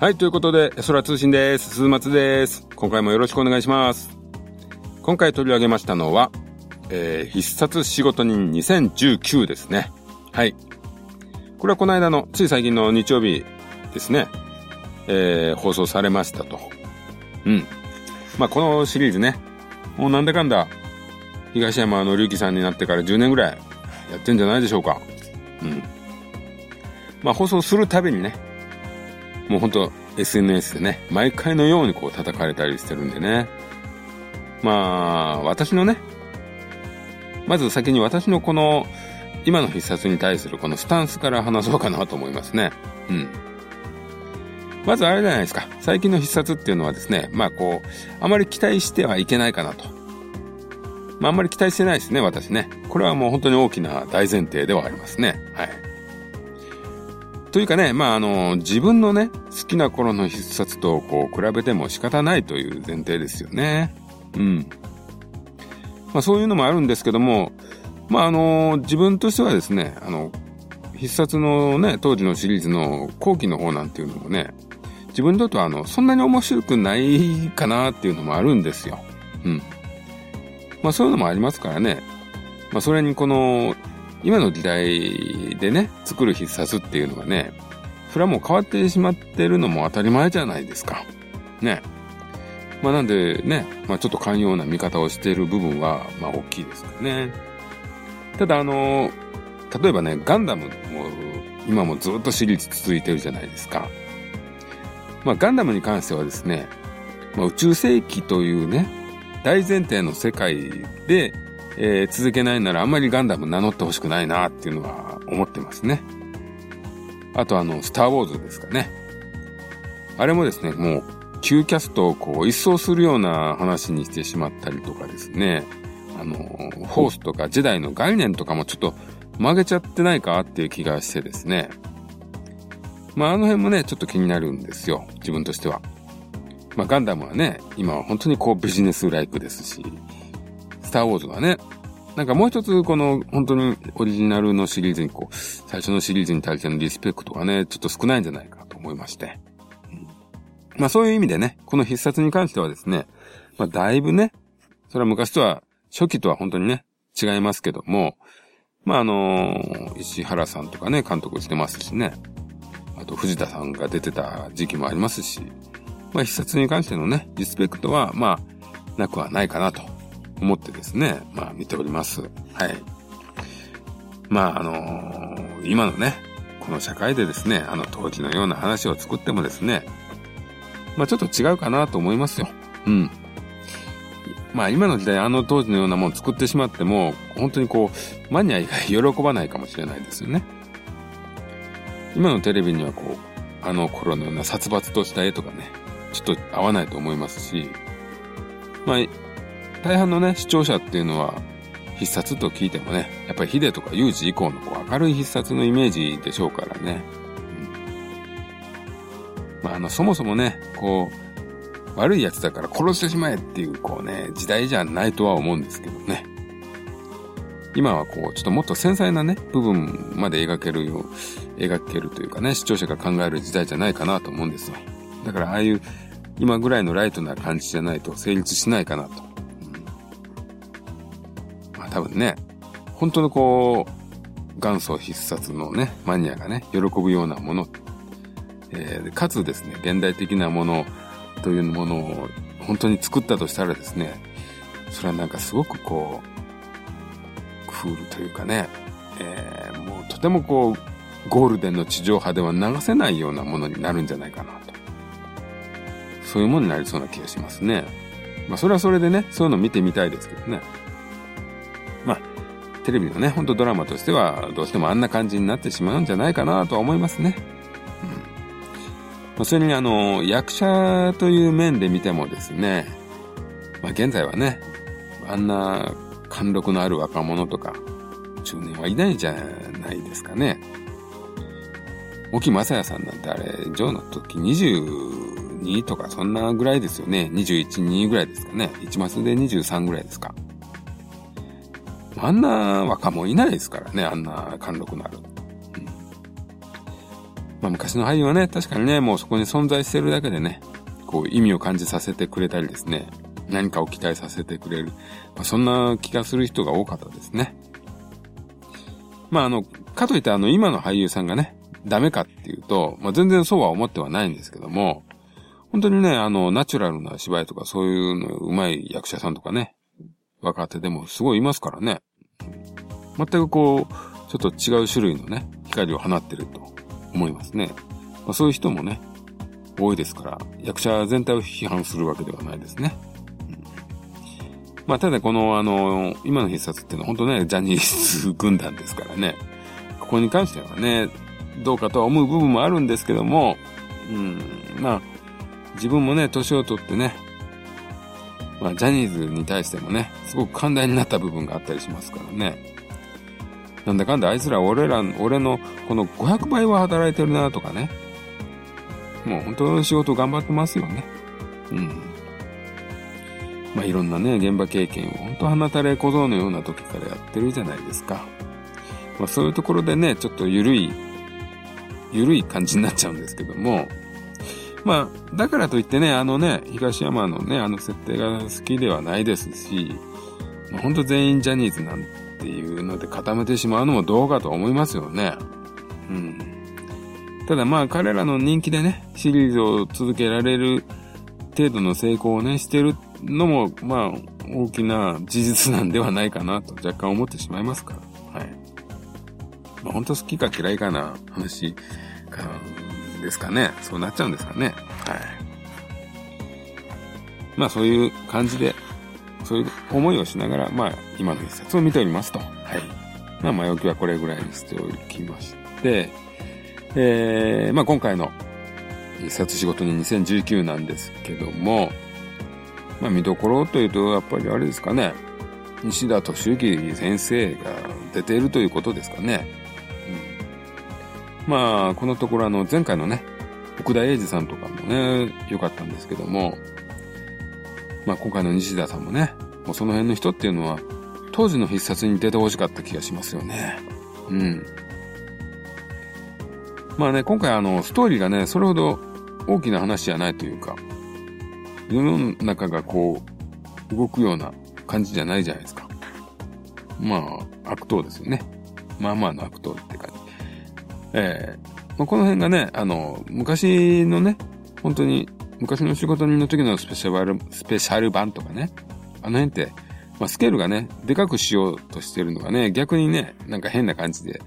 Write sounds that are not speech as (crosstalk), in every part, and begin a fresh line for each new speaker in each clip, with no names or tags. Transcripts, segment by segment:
はい、ということで、空通信です。鈴松です。今回もよろしくお願いします。今回取り上げましたのは、えー、必殺仕事人2019ですね。はい。これはこの間の、つい最近の日曜日ですね。えー、放送されましたと。うん。まあ、このシリーズね、もうなんだかんだ、東山紀之さんになってから10年ぐらいやってんじゃないでしょうか。うん。まあ、放送するたびにね、もうほんと SNS でね、毎回のようにこう叩かれたりしてるんでね。まあ、私のね、まず先に私のこの、今の必殺に対するこのスタンスから話そうかなと思いますね。うん。まずあれじゃないですか。最近の必殺っていうのはですね、まあこう、あまり期待してはいけないかなと。まああんまり期待してないですね、私ね。これはもう本当に大きな大前提ではありますね。はい。というかね、まあ、あの、自分のね、好きな頃の必殺とこう比べても仕方ないという前提ですよね。うん。まあ、そういうのもあるんですけども、まあ、あの、自分としてはですね、あの、必殺のね、当時のシリーズの後期の方なんていうのもね、自分にとってはあの、そんなに面白くないかなっていうのもあるんですよ。うん。まあそういうのもありますからね。まあそれにこの、今の時代でね、作る必殺っていうのがね、それはもう変わってしまってるのも当たり前じゃないですか。ね。まあなんでね、まあちょっと寛容な見方をしている部分は、まあ大きいですからね。ただあの、例えばね、ガンダムも今もずっとシリーズ続いてるじゃないですか。まあガンダムに関してはですね、まあ、宇宙世紀というね、大前提の世界でえー、続けないならあんまりガンダム名乗ってほしくないなっていうのは思ってますね。あとあの、スターウォーズですかね。あれもですね、もう、旧キャストをこう、一掃するような話にしてしまったりとかですね。あの、フォースとかジェダイの概念とかもちょっと曲げちゃってないかっていう気がしてですね。まああの辺もね、ちょっと気になるんですよ。自分としては。まあガンダムはね、今は本当にこうビジネスライクですし、スターウォーズはね、なんかもう一つこの本当にオリジナルのシリーズにこう、最初のシリーズに対してのリスペクトがね、ちょっと少ないんじゃないかと思いまして。うん、まあそういう意味でね、この必殺に関してはですね、まあだいぶね、それは昔とは、初期とは本当にね、違いますけども、まああの石原さんとかね、監督してますしね、あと藤田さんが出てた時期もありますし、まあ必殺に関してのね、リスペクトは、まあ、なくはないかなと思ってですね、まあ見ております。はい。まああのー、今のね、この社会でですね、あの当時のような話を作ってもですね、まあちょっと違うかなと思いますよ。うん。まあ今の時代あの当時のようなものを作ってしまっても、本当にこう、マニア以外喜ばないかもしれないですよね。今のテレビにはこう、あの頃のような殺伐とした絵とかね、ちょっと合わないと思いますし、まあ大半のね、視聴者っていうのは、必殺と聞いてもね、やっぱり秀とか有事以降のこう明るい必殺のイメージでしょうからね。うん、まあ、あの、そもそもね、こう、悪い奴だから殺してしまえっていう、こうね、時代じゃないとは思うんですけどね。今はこう、ちょっともっと繊細なね、部分まで描けるよう、描けるというかね、視聴者が考える時代じゃないかなと思うんですよ。だからああいう、今ぐらいのライトな感じじゃないと成立しないかなと多分ね、本当のこう、元祖必殺のね、マニアがね、喜ぶようなもの、えー、かつですね、現代的なものというものを本当に作ったとしたらですね、それはなんかすごくこう、クールというかね、えー、もうとてもこう、ゴールデンの地上波では流せないようなものになるんじゃないかなと。そういうものになりそうな気がしますね。まあそれはそれでね、そういうの見てみたいですけどね。テレビのね、ほんとドラマとしては、どうしてもあんな感じになってしまうんじゃないかなとは思いますね。うん。それにあの、役者という面で見てもですね、まあ現在はね、あんな貫禄のある若者とか、中年はいないじゃないですかね。沖正也さんなんてあれ、ジョーの時22とかそんなぐらいですよね。21、2ぐらいですかね。1マスで23ぐらいですか。あんな若者いないですからね、あんな貫禄のある。うん、まあ昔の俳優はね、確かにね、もうそこに存在してるだけでね、こう意味を感じさせてくれたりですね、何かを期待させてくれる。まあ、そんな気がする人が多かったですね。まああの、かといってあの今の俳優さんがね、ダメかっていうと、まあ全然そうは思ってはないんですけども、本当にね、あの、ナチュラルな芝居とかそういうの上手い役者さんとかね、若手でもすごいいますからね。全くこう、ちょっと違う種類のね、光を放ってると思いますね。まあ、そういう人もね、多いですから、役者全体を批判するわけではないですね。うん、まあ、ただこの、あの、今の必殺っていうのは本当ね、ジャニーズ軍団ですからね。ここに関してはね、どうかとは思う部分もあるんですけども、うん、まあ、自分もね、年を取ってね、まあ、ジャニーズに対してもね、すごく寛大になった部分があったりしますからね。なんだかんだあいつら俺ら、俺のこの500倍は働いてるなとかね。もう本当に仕事頑張ってますよね。うん。まあいろんなね、現場経験を本当花たれ小僧のような時からやってるじゃないですか。まあそういうところでね、ちょっと緩い、緩い感じになっちゃうんですけども、まあ、だからといってね、あのね、東山のね、あの設定が好きではないですし、ほんと全員ジャニーズなんていうので固めてしまうのもどうかと思いますよね。うん。ただまあ彼らの人気でね、シリーズを続けられる程度の成功をね、してるのも、まあ、大きな事実なんではないかなと若干思ってしまいますから。はい。まあ、本当好きか嫌いかな話かですかね。そうなっちゃうんですかね。はい。まあそういう感じで、そういう思いをしながら、まあ今の一冊を見ておりますと。はい。まあ前置きはこれぐらいにしておきまして、えー、まあ今回の一冊仕事に2019なんですけども、まあ見どころというと、やっぱりあれですかね。西田敏行先生が出ているということですかね。まあ、このところあの、前回のね、奥田英二さんとかもね、良かったんですけども、まあ今回の西田さんもね、もうその辺の人っていうのは、当時の必殺に出てほしかった気がしますよね。うん。まあね、今回あの、ストーリーがね、それほど大きな話じゃないというか、世の中がこう、動くような感じじゃないじゃないですか。まあ、悪党ですよね。まあまあの悪党って感じ。ええー、まあ、この辺がね、あの、昔のね、本当に、昔の仕事人の時のスペシャル、スペシャル版とかね、あの辺って、まあ、スケールがね、でかくしようとしてるのがね、逆にね、なんか変な感じで、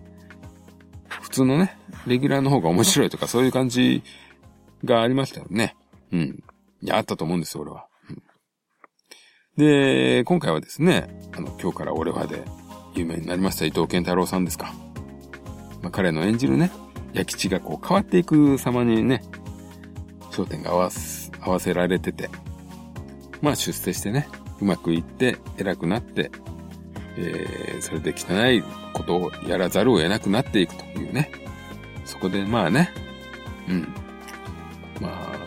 普通のね、レギュラーの方が面白いとか、そういう感じがありましたよね。うん。いや、あったと思うんですよ、俺は。うん、で、今回はですね、あの、今日から俺はで有名になりました伊藤健太郎さんですか。まあ、彼の演じるね、弥吉がこう変わっていく様にね、焦点が合わす、合わせられてて、まあ出世してね、うまくいって偉くなって、えー、それで汚いことをやらざるを得なくなっていくというね。そこでまあね、うん。まあ、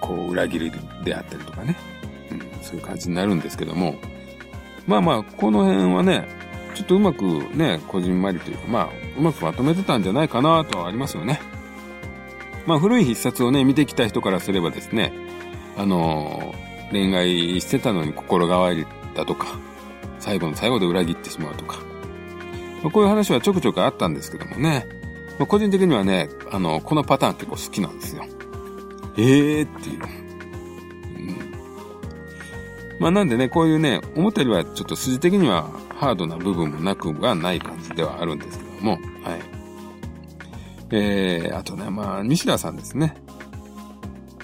こう裏切りであったりとかね。うん、そういう感じになるんですけども。まあまあ、この辺はね、ちょっとうまくね、こじんまりというか、まあ、うまくまとめてたんじゃないかなとはありますよね。まあ、古い必殺をね、見てきた人からすればですね、あのー、恋愛してたのに心変わりだとか、最後の最後で裏切ってしまうとか、まあ、こういう話はちょくちょくあったんですけどもね、まあ、個人的にはね、あの、このパターン結構好きなんですよ。ええー、っていう。うん、まあなんでね、こういうね、思ったよりはちょっと筋的にはハードな部分もなくはない感じではあるんですけども、はい。えー、あとね、まあ、西田さんですね。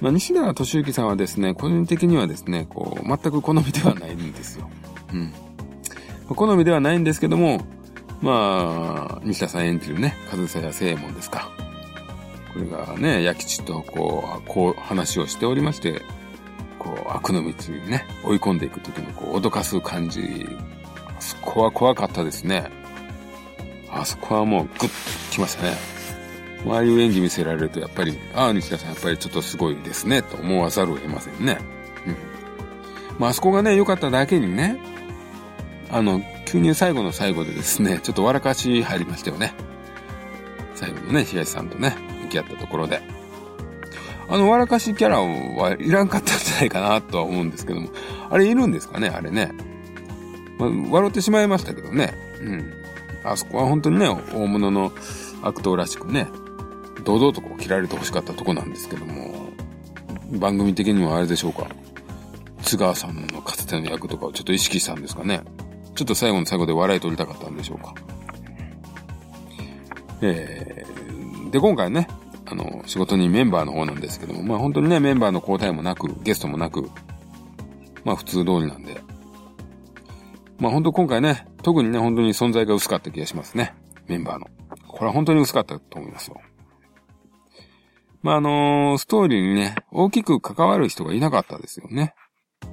まあ、西田敏行さんはですね、個人的にはですね、こう、全く好みではないんですよ。うん。好みではないんですけども、まあ、西田さん演じるね、上総屋正門ですか。これがね、弥吉とこう、こう話をしておりまして、こう、悪の道にね、追い込んでいくときのこう、脅かす感じあそこは怖かったですね。あそこはもうグッときましたね。ああいう演技見せられると、やっぱり、ああ、西田さん、やっぱりちょっとすごいですね、と思わざるを得ませんね。うん。まあ、あそこがね、良かっただけにね、あの、急に最後の最後でですね、ちょっと笑かし入りましたよね。最後のね、東さんとね、向き合ったところで。あの、笑かしキャラはいらんかったんじゃないかなとは思うんですけども。あれいるんですかねあれね。まあ、笑ってしまいましたけどね。うん。あそこは本当にね、大物の悪党らしくね、堂々とこう切られて欲しかったとこなんですけども、番組的にはあれでしょうか。津川さんのかつての役とかをちょっと意識したんですかね。ちょっと最後の最後で笑い取りたかったんでしょうか。えー、で、今回ね、あの、仕事にメンバーの方なんですけども、まあ本当にね、メンバーの交代もなく、ゲストもなく、まあ普通通りなんで。まあ本当今回ね、特にね、本当に存在が薄かった気がしますね。メンバーの。これは本当に薄かったと思いますよ。まああのー、ストーリーにね、大きく関わる人がいなかったですよね。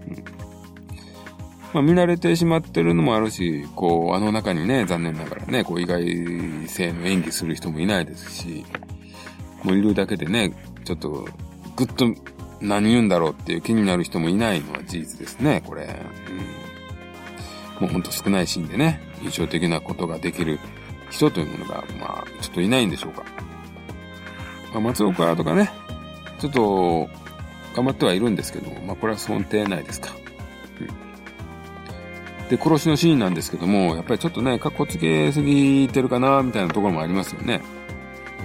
うん。まあ見慣れてしまってるのもあるし、こう、あの中にね、残念ながらね、こう意外性の演技する人もいないですし、もういるだけでね、ちょっと、ぐっと何言うんだろうっていう気になる人もいないのは事実ですね、これ。うん、もうほんと少ないシーンでね、印象的なことができる人というものが、まあ、ちょっといないんでしょうか。まあ、松岡とかね、ちょっと、頑張ってはいるんですけども、まあ、これは想定内ですか。うん、で、殺しのシーンなんですけども、やっぱりちょっとね、格好つけすぎてるかな、みたいなところもありますよね。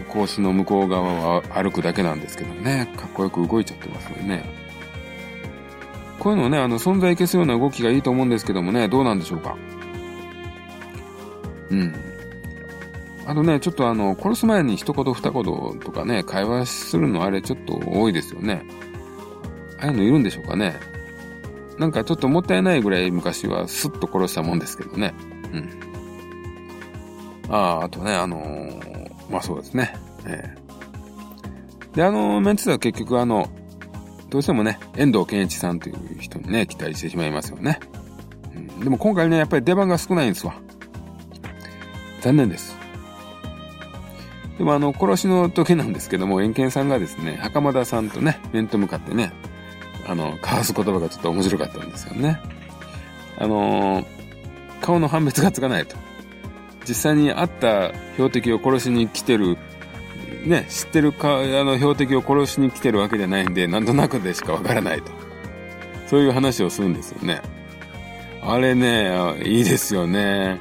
格子の向こう側は歩くだけなんですけどね、かっこよく動いちゃってますよね。こういうのをね、あの、存在消すような動きがいいと思うんですけどもね、どうなんでしょうか？うん。あとね、ちょっとあの、殺す前に一言二言とかね、会話するのあれちょっと多いですよね。ああいうのいるんでしょうかね？なんかちょっともったいないぐらい昔はスッと殺したもんですけどね。うん。ああ、あとね、あのー、まあそうですね。えー、で、あの、メンツは結局あの、どうしてもね、遠藤健一さんという人にね、期待してしまいますよね。うん、でも今回ね、やっぱり出番が少ないんですわ。残念です。でもあの、殺しの時なんですけども、遠見さんがですね、袴田さんとね、面と向かってね、あの、交わす言葉がちょっと面白かったんですよね。あのー、顔の判別がつかないと。実際に会った標的を殺しに来てる、ね、知ってるか、あの標的を殺しに来てるわけじゃないんで、なんとなくでしかわからないと。そういう話をするんですよね。あれね、いいですよね。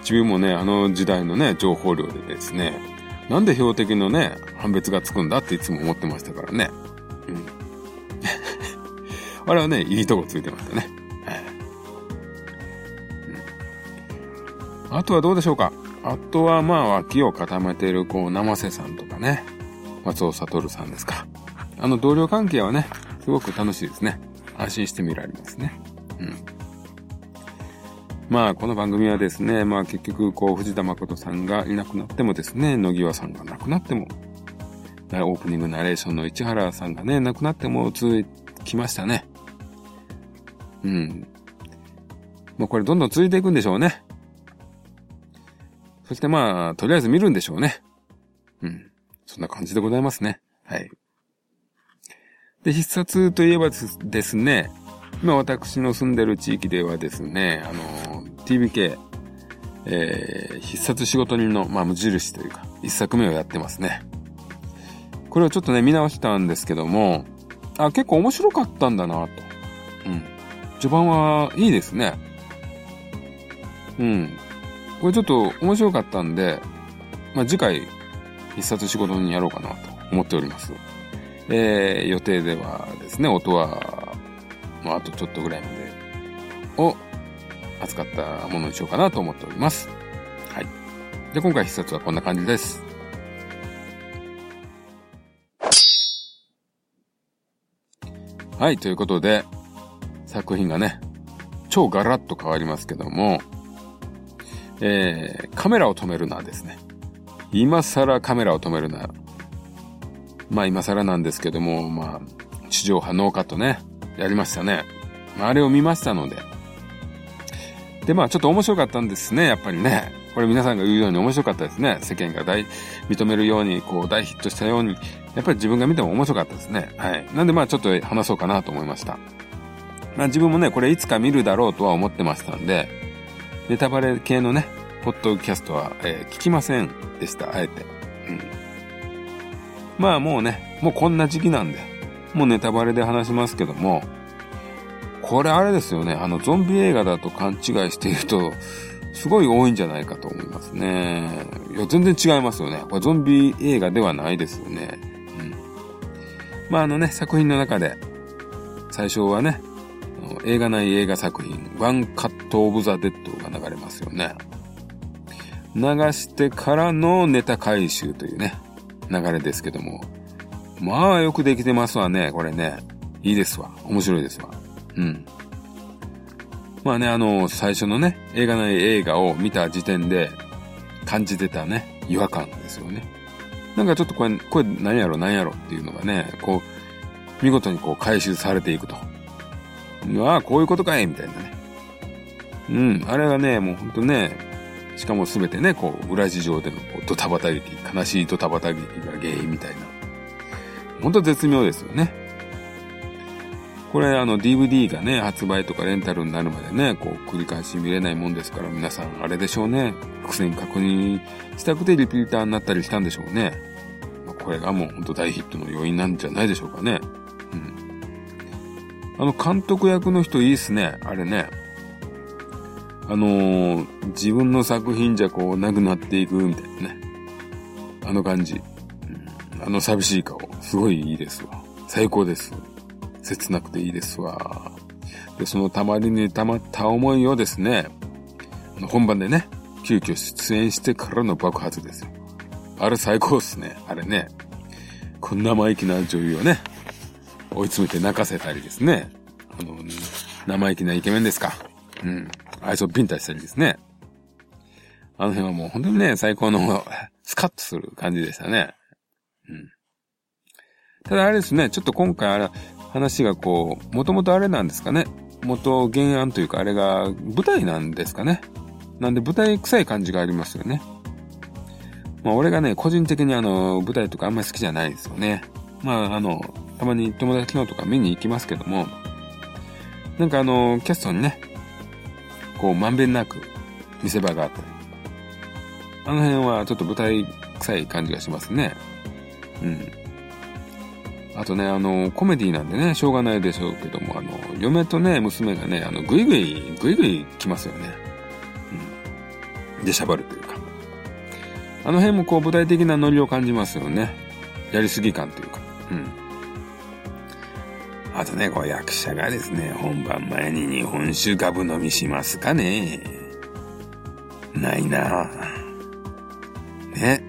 自分もね、あの時代のね、情報量でですね、なんで標的のね、判別がつくんだっていつも思ってましたからね。うん。(laughs) あれはね、いいとこついてましたね。あとはどうでしょうか？あとはまあ脇を固めているこう生瀬さんとかね、松尾悟さんですか。あの同僚関係はね、すごく楽しいですね。安心して見られますね。うん。まあこの番組はですね、まあ結局こう藤田誠さんがいなくなってもですね、野際さんが亡くなっても、オープニングナレーションの市原さんがね、亡くなっても続きましたね。うん。もうこれどんどん続いていくんでしょうね。そしてまあ、とりあえず見るんでしょうね。うん。そんな感じでございますね。はい。で、必殺といえばですね、今私の住んでる地域ではですね、あの、TBK、えー、必殺仕事人の、まあ、無印というか、一作目をやってますね。これをちょっとね、見直したんですけども、あ、結構面白かったんだなと。うん。序盤はいいですね。うん。これちょっと面白かったんで、まあ、次回、必殺仕事にやろうかなと思っております。えー、予定ではですね、音は、まあ、あとちょっとぐらいまでを扱ったものにしようかなと思っております。はい。で、今回必殺はこんな感じです。はい、ということで、作品がね、超ガラッと変わりますけども、えー、カメラを止めるなですね。今更カメラを止めるな。まあ今更なんですけども、まあ、地上波ノーカットね、やりましたね。まあ、あれを見ましたので。で、まあちょっと面白かったんですね、やっぱりね。これ皆さんが言うように面白かったですね。世間が大、認めるように、こう大ヒットしたように、やっぱり自分が見ても面白かったですね。はい。なんでまあちょっと話そうかなと思いました。まあ自分もね、これいつか見るだろうとは思ってましたんで、ネタバレ系のね、ポッドキャストは、えー、聞きませんでした、あえて。うん。まあもうね、もうこんな時期なんで、もうネタバレで話しますけども、これあれですよね、あのゾンビ映画だと勘違いしていると、すごい多いんじゃないかと思いますね。いや、全然違いますよね。これゾンビ映画ではないですよね。うん。まああのね、作品の中で、最初はね、映画内映画作品、ワンカットオブザ・デッドありますよね。流してからのネタ回収というね、流れですけども。まあよくできてますわね、これね。いいですわ。面白いですわ。うん。まあね、あの、最初のね、映画内映画を見た時点で感じてたね、違和感ですよね。なんかちょっとこれ、これ何やろ何やろっていうのがね、こう、見事にこう回収されていくと。ああ、こういうことかいみたいなね。うん、あれがね、もうほんとね、しかもすべてね、こう、裏事情でのこうドタバタ劇、悲しいドタバタ劇が原因みたいな。ほんと絶妙ですよね。これあの DVD がね、発売とかレンタルになるまでね、こう繰り返し見れないもんですから皆さんあれでしょうね。伏線確認したくてリピーターになったりしたんでしょうね。これがもうほんと大ヒットの要因なんじゃないでしょうかね。うん。あの監督役の人いいっすね。あれね。あのー、自分の作品じゃこうなくなっていくみたいなね。あの感じ。あの寂しい顔。すごいいいですわ。最高です。切なくていいですわ。で、そのたまりに溜まった思いをですね、本番でね、急遽出演してからの爆発ですよ。あれ最高っすね。あれね。こんな生意気な女優をね、追い詰めて泣かせたりですね。あの、生意気なイケメンですか。うん。愛想ピンタしたりですね。あの辺はもう本当にね、最高の (laughs) スカッとする感じでしたね。うん。ただあれですね、ちょっと今回あれ、話がこう、もともとあれなんですかね。元原案というかあれが舞台なんですかね。なんで舞台臭い感じがありますよね。まあ俺がね、個人的にあの、舞台とかあんまり好きじゃないですよね。まああの、たまに友達のとか見に行きますけども、なんかあの、キャストにね、こう、まんべんなく見せ場があったり。あの辺はちょっと舞台臭い感じがしますね。うん。あとね、あの、コメディなんでね、しょうがないでしょうけども、あの、嫁とね、娘がね、あの、ぐいぐい、ぐいぐい来ますよね。うん。でしゃばるというか。あの辺もこう、舞台的なノリを感じますよね。やりすぎ感というか。うん。あとね、こう役者がですね、本番前に日本酒ガブ飲みしますかねないなね。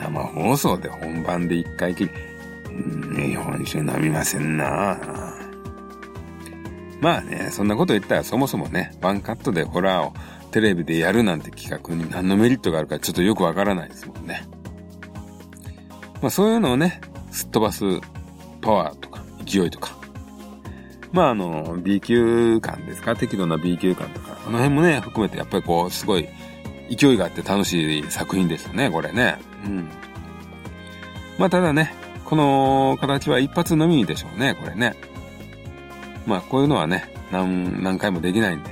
生放送で本番で一回きり、日本酒飲みませんなまあね、そんなこと言ったらそもそもね、ワンカットでホラーをテレビでやるなんて企画に何のメリットがあるかちょっとよくわからないですもんね。まあそういうのをね、すっ飛ばすパワーとか、勢いとか。まああの、B 級感ですか？適度な B 級感とか。あの辺もね、含めてやっぱりこう、すごい勢いがあって楽しい作品でしたね、これね。うん。まあただね、この形は一発のみでしょうね、これね。まあこういうのはね、何、何回もできないんで、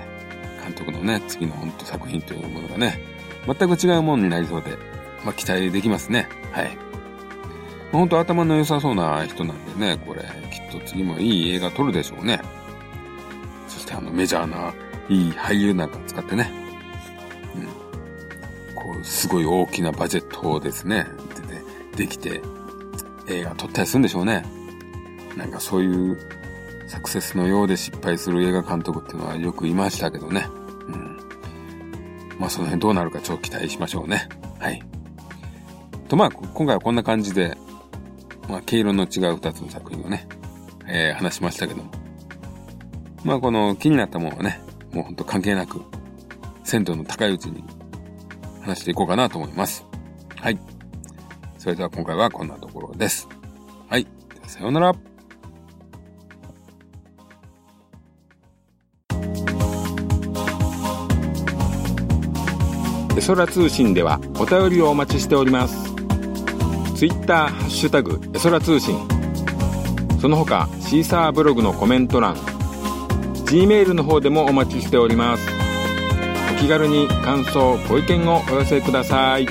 監督のね、次の本当作品というものがね、全く違うものになりそうで、まあ期待できますね。はい。本当頭の良さそうな人なんでね、これ、きっと次もいい映画撮るでしょうね。そしてあのメジャーないい俳優なんか使ってね。うん。こう、すごい大きなバジェットをですね、でできて、映画撮ったりするんでしょうね。なんかそういうサクセスのようで失敗する映画監督っていうのはよくいましたけどね。うん。まあその辺どうなるか超期待しましょうね。はい。とまあ今回はこんな感じでまあ、毛色の違う二つの作品をね、えー、話しましたけども。まあ、この気になったものはね、もうほんと関係なく、鮮度の高いうちに話していこうかなと思います。はい。それでは今回はこんなところです。はい。さようなら。エソラ通信ではお便りをお待ちしております。ツイッターハッシュタグエソラ通信。その他シーサーブログのコメント欄 G メールの方でもお待ちしております。お気軽に感想ご意見をお寄せください。